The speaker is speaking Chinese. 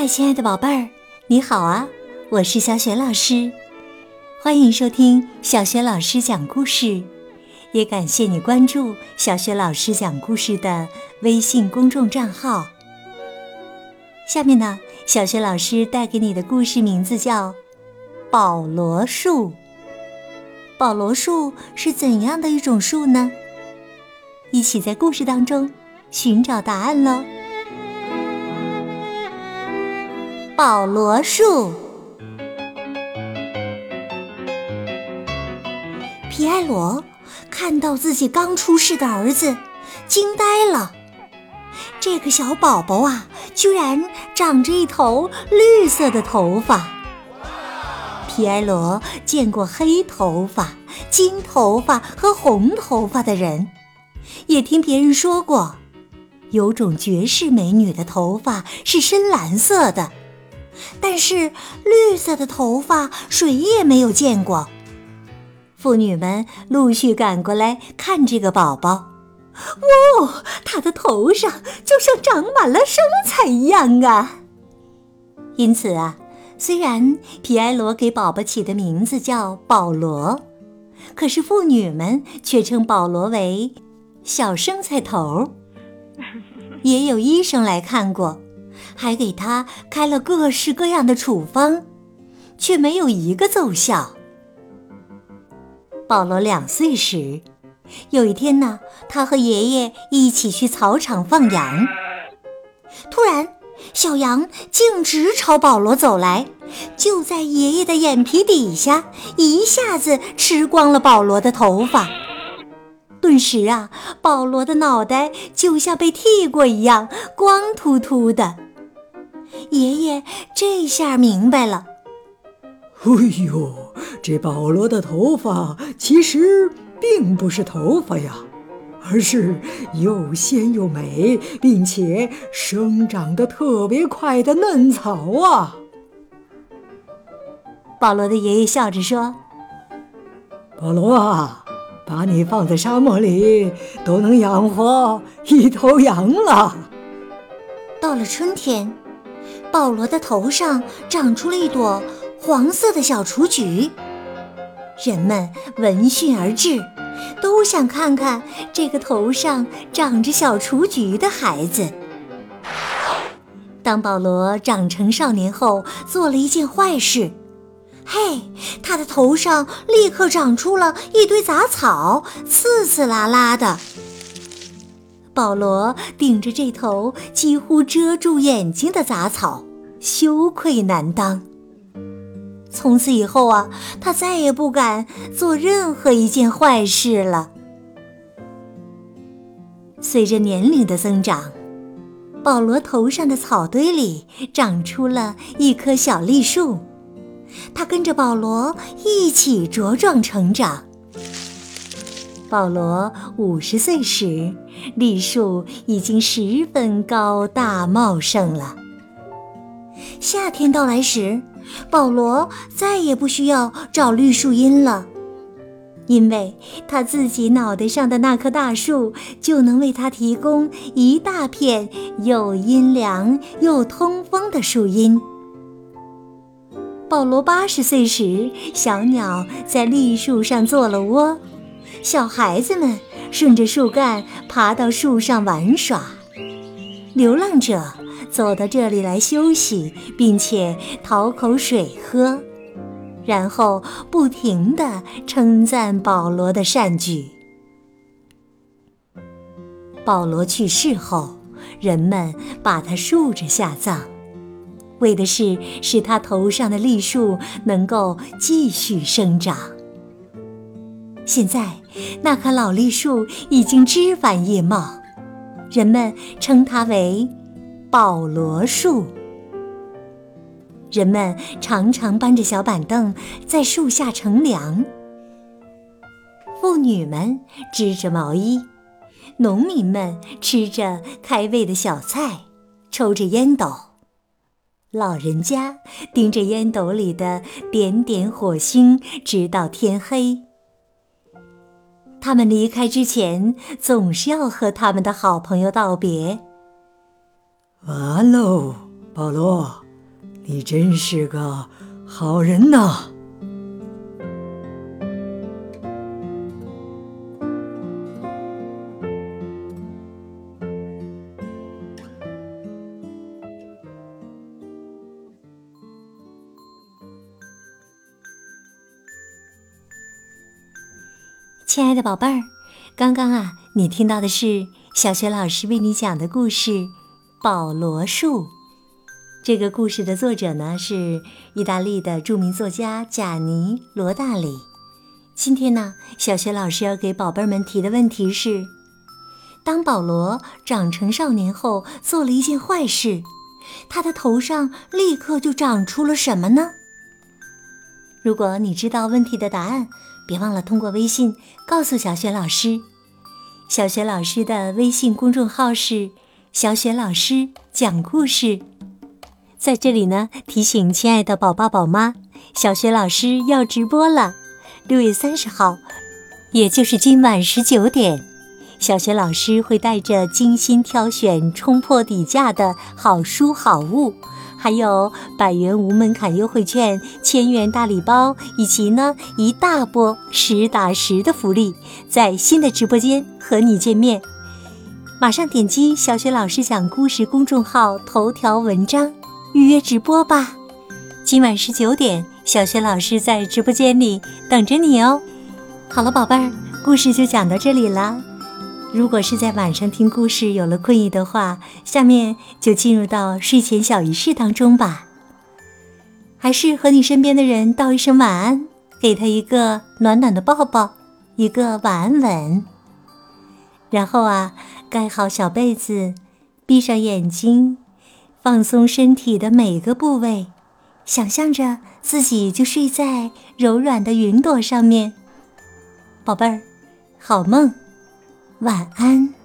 嗨，亲爱的宝贝儿，你好啊！我是小雪老师，欢迎收听小雪老师讲故事，也感谢你关注小雪老师讲故事的微信公众账号。下面呢，小雪老师带给你的故事名字叫《保罗树》。保罗树是怎样的一种树呢？一起在故事当中寻找答案喽！保罗树，皮埃罗看到自己刚出世的儿子，惊呆了。这个小宝宝啊，居然长着一头绿色的头发。皮埃罗见过黑头发、金头发和红头发的人，也听别人说过，有种绝世美女的头发是深蓝色的。但是绿色的头发谁也没有见过。妇女们陆续赶过来看这个宝宝，哇，他的头上就像长满了生菜一样啊！因此啊，虽然皮埃罗给宝宝起的名字叫保罗，可是妇女们却称保罗为小生菜头。也有医生来看过。还给他开了各式各样的处方，却没有一个奏效。保罗两岁时，有一天呢，他和爷爷一起去草场放羊，突然，小羊径直朝保罗走来，就在爷爷的眼皮底下，一下子吃光了保罗的头发。顿时啊，保罗的脑袋就像被剃过一样，光秃秃的。爷爷这下明白了。哎呦，这保罗的头发其实并不是头发呀，而是又鲜又美，并且生长得特别快的嫩草啊！保罗的爷爷笑着说：“保罗啊，把你放在沙漠里，都能养活一头羊了。”到了春天。保罗的头上长出了一朵黄色的小雏菊，人们闻讯而至，都想看看这个头上长着小雏菊的孩子。当保罗长成少年后，做了一件坏事，嘿，他的头上立刻长出了一堆杂草，刺刺啦啦的。保罗顶着这头几乎遮住眼睛的杂草，羞愧难当。从此以后啊，他再也不敢做任何一件坏事了。随着年龄的增长，保罗头上的草堆里长出了一棵小栗树，它跟着保罗一起茁壮成长。保罗五十岁时，栗树已经十分高大茂盛了。夏天到来时，保罗再也不需要找绿树荫了，因为他自己脑袋上的那棵大树就能为他提供一大片又阴凉又通风的树荫。保罗八十岁时，小鸟在栗树上做了窝。小孩子们顺着树干爬到树上玩耍，流浪者走到这里来休息，并且讨口水喝，然后不停地称赞保罗的善举。保罗去世后，人们把他竖着下葬，为的是使他头上的栗树能够继续生长。现在，那棵老栗树已经枝繁叶茂，人们称它为保罗树。人们常常搬着小板凳在树下乘凉，妇女们织着毛衣，农民们吃着开胃的小菜，抽着烟斗，老人家盯着烟斗里的点点火星，直到天黑。他们离开之前，总是要和他们的好朋友道别。完喽，保罗，你真是个好人呐！亲爱的宝贝儿，刚刚啊，你听到的是小学老师为你讲的故事《保罗树》。这个故事的作者呢是意大利的著名作家贾尼·罗大里。今天呢，小学老师要给宝贝们提的问题是：当保罗长成少年后，做了一件坏事，他的头上立刻就长出了什么呢？如果你知道问题的答案，别忘了通过微信告诉小雪老师。小雪老师的微信公众号是“小雪老师讲故事”。在这里呢，提醒亲爱的宝爸宝妈，小雪老师要直播了，六月三十号，也就是今晚十九点，小雪老师会带着精心挑选、冲破底价的好书好物。还有百元无门槛优惠券、千元大礼包，以及呢一大波实打实的福利，在新的直播间和你见面。马上点击小雪老师讲故事公众号头条文章预约直播吧。今晚十九点，小雪老师在直播间里等着你哦。好了，宝贝儿，故事就讲到这里了。如果是在晚上听故事有了困意的话，下面就进入到睡前小仪式当中吧。还是和你身边的人道一声晚安，给他一个暖暖的抱抱，一个晚安吻。然后啊，盖好小被子，闭上眼睛，放松身体的每个部位，想象着自己就睡在柔软的云朵上面。宝贝儿，好梦。晚安。